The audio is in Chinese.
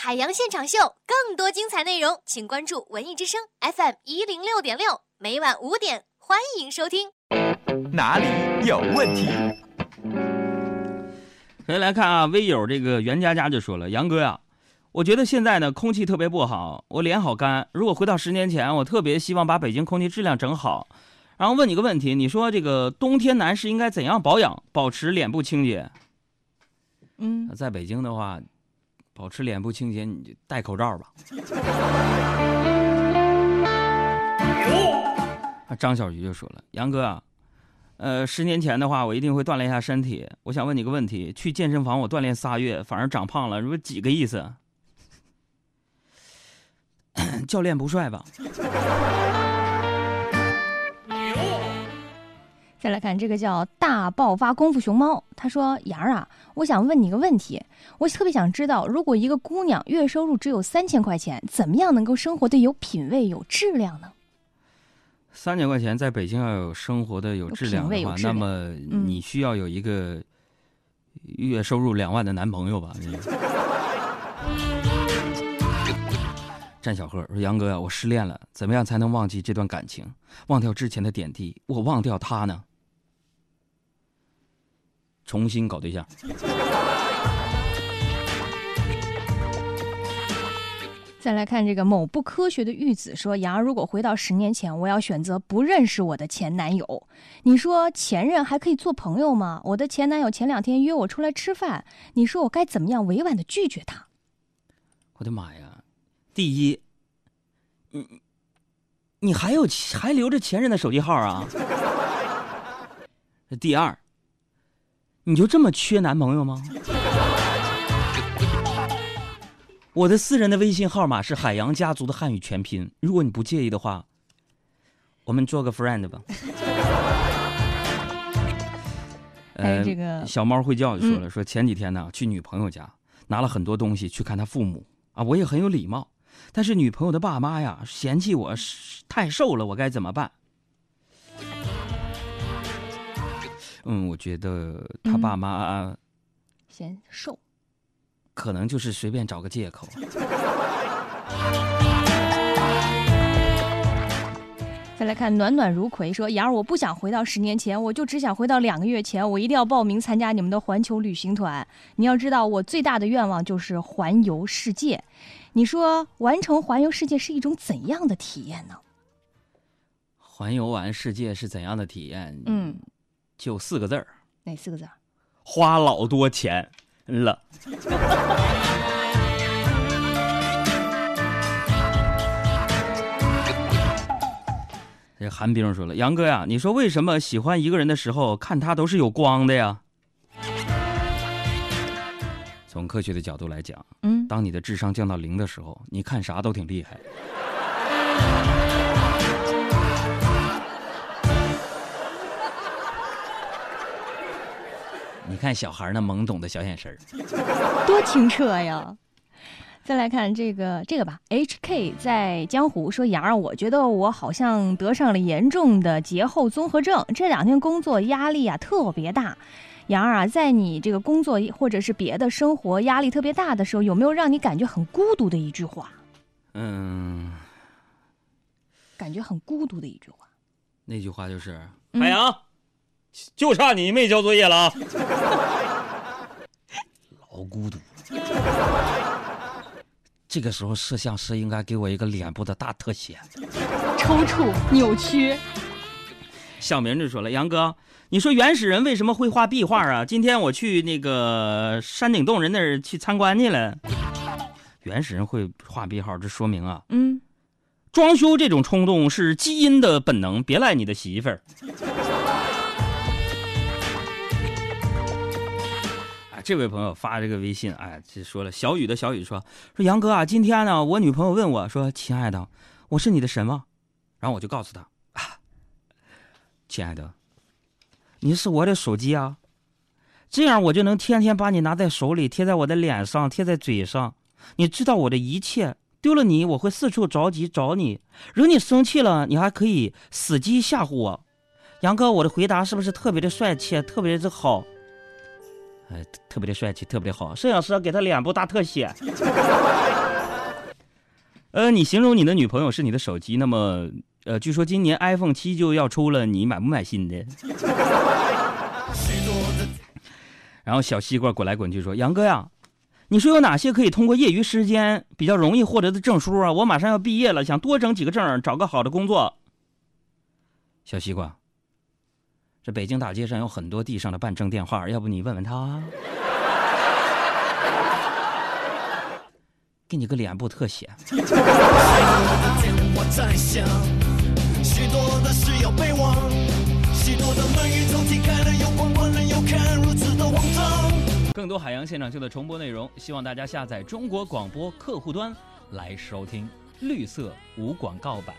海洋现场秀，更多精彩内容，请关注文艺之声 FM 一零六点六，每晚五点，欢迎收听。哪里有问题？首先来看啊，微友这个袁佳佳就说了：“杨哥呀，我觉得现在呢空气特别不好，我脸好干。如果回到十年前，我特别希望把北京空气质量整好。然后问你个问题，你说这个冬天男士应该怎样保养，保持脸部清洁？嗯，在北京的话，保持脸部清洁，你就戴口罩吧。”啊，张小鱼就说了：“杨哥，呃，十年前的话，我一定会锻炼一下身体。我想问你个问题：去健身房我锻炼仨月，反而长胖了，这不几个意思？教练不帅吧？再来看这个叫大爆发功夫熊猫，他说：“杨儿啊，我想问你个问题，我特别想知道，如果一个姑娘月收入只有三千块钱，怎么样能够生活的有品位、有质量呢？”三千块钱在北京要有生活的有质量的话，那么你需要有一个月收入两万的男朋友吧？战小贺说：“杨哥呀，我失恋了，怎么样才能忘记这段感情，忘掉之前的点滴？我忘掉他呢？重新搞对象。”再来看这个某不科学的玉子说：“杨儿，如果回到十年前，我要选择不认识我的前男友。你说前任还可以做朋友吗？我的前男友前两天约我出来吃饭，你说我该怎么样委婉的拒绝他？”我的妈呀！第一，你你还有还留着前任的手机号啊？第二，你就这么缺男朋友吗？我的私人的微信号码是海洋家族的汉语全拼，如果你不介意的话，我们做个 friend 吧。呃，这个小猫会叫就说了，说前几天呢去女朋友家拿了很多东西去看她父母啊，我也很有礼貌，但是女朋友的爸妈呀嫌弃我太瘦了，我该怎么办？嗯，我觉得他爸妈嫌瘦。可能就是随便找个借口。再来看暖暖如葵说：“杨儿，我不想回到十年前，我就只想回到两个月前，我一定要报名参加你们的环球旅行团。你要知道，我最大的愿望就是环游世界。你说完成环游世界是一种怎样的体验呢？环游完世界是怎样的体验？嗯，就四个字儿。哪四个字？花老多钱。”了。这韩冰说了：“杨哥呀，你说为什么喜欢一个人的时候看他都是有光的呀？”从科学的角度来讲，嗯，当你的智商降到零的时候，你看啥都挺厉害。你看小孩那懵懂的小眼神儿，多清澈呀！再来看这个这个吧，HK 在江湖说杨儿，我觉得我好像得上了严重的节后综合症，这两天工作压力啊特别大。杨儿啊，在你这个工作或者是别的生活压力特别大的时候，有没有让你感觉很孤独的一句话？嗯，感觉很孤独的一句话。那句话就是海洋。就差你没交作业了啊！老孤独。这个时候，摄像师应该给我一个脸部的大特写。抽搐、扭曲。小明就说了：“杨哥，你说原始人为什么会画壁画啊？今天我去那个山顶洞人那儿去参观去了。原始人会画壁画，这说明啊，嗯，装修这种冲动是基因的本能，别赖你的媳妇儿。”这位朋友发这个微信，哎，就说了小雨的小雨说说杨哥啊，今天呢，我女朋友问我说：“亲爱的，我是你的什么？”然后我就告诉他：“啊，亲爱的，你是我的手机啊，这样我就能天天把你拿在手里，贴在我的脸上，贴在嘴上，你知道我的一切。丢了你，我会四处着急找你，惹你生气了，你还可以死机吓唬我。杨哥，我的回答是不是特别的帅气，特别的好？”哎，特别的帅气，特别的好。摄影师给他脸部大特写。呃，你形容你的女朋友是你的手机，那么呃，据说今年 iPhone 七就要出了，你买不买新的？然后小西瓜滚来滚去说：“杨哥呀，你说有哪些可以通过业余时间比较容易获得的证书啊？我马上要毕业了，想多整几个证，找个好的工作。”小西瓜，这北京大街上有很多地上的办证电话，要不你问问他？给你个脸部特写。许多的事要被忘，许多的门与抽屉开了又关，关了又开，如此的慌张。更多海洋现场秀的重播内容，希望大家下载中国广播客户端来收听绿色无广告版。